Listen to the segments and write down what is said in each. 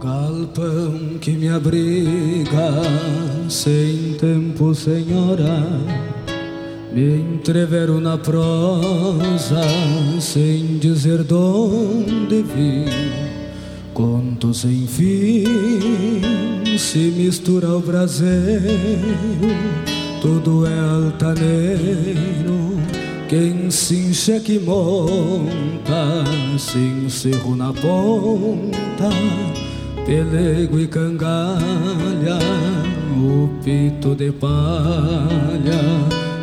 galpão que me abriga, sem tempo, senhora. Me entreveram na prosa, sem dizer de onde vim. Conto sem fim, se mistura o braseiro, tudo é altaneiro. Quem se enxeque monta, se encerro na ponta, pelego e cangalha, o pito de palha,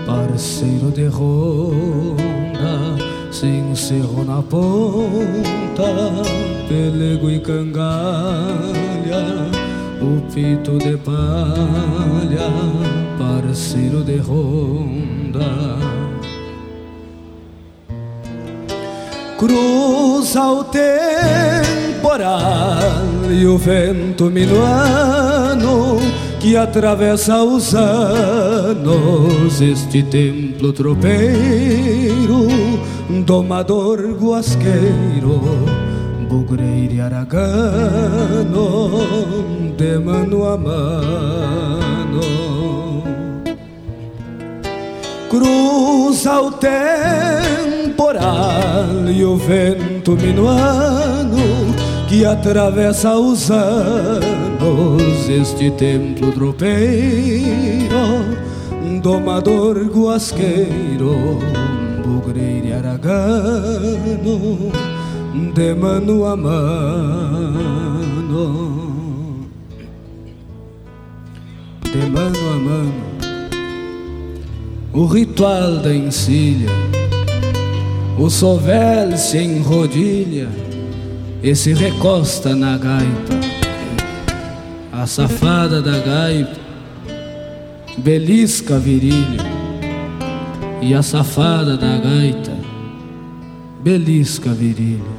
parceiro de ronda, se encerro na ponta, pelego e cangalha, o pito de palha, parceiro de ronda. Cruza o temporal e o vento minuano que atravessa os anos este templo tropeiro, domador guasqueiro, bugreiro aragano, de mano a mano. Cruza o tempo temporal e o vento minuano que atravessa os anos este templo tropeiro, domador guasqueiro, bugreiro e aragano, de mano a mano, de mano a mano, o ritual da encilha o sovel se enrodilha e se recosta na gaita. A safada da gaita belisca a virilha e a safada da gaita belisca a virilha.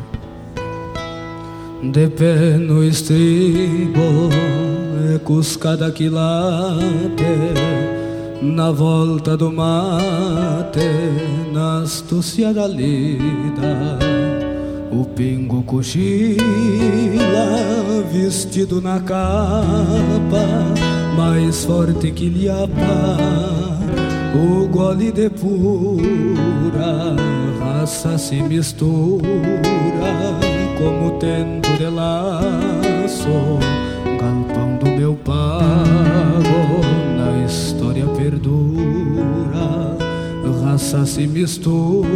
De pé no estribo é cuscada quilate na volta do mate, na astúcia da lida, o pingo cochila, vestido na capa, mais forte que liapa, o gole de pura raça se mistura, como tento de laço, galpão do meu pago raça se mistura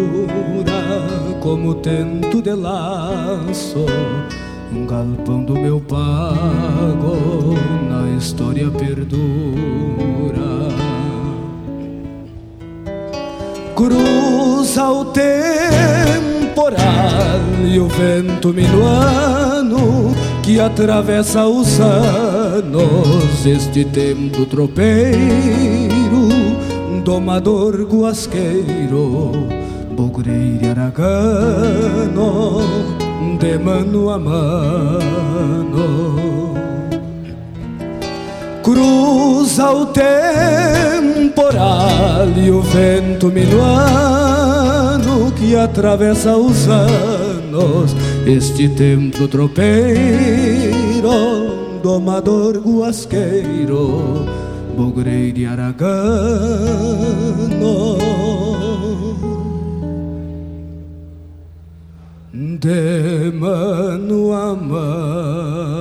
como tento de laço. Um galpão do meu pago na história perdura. Cruza o temporal e o vento minuano que atravessa os anos este tempo tropeiro, domador guasqueiro, bugreiro aragano, de mano a mano. Cruza o temporal e o vento minuano que atravessa os anos este templo tropeiro, domador guasqueiro, bugreiro e aragano. De mano a mano.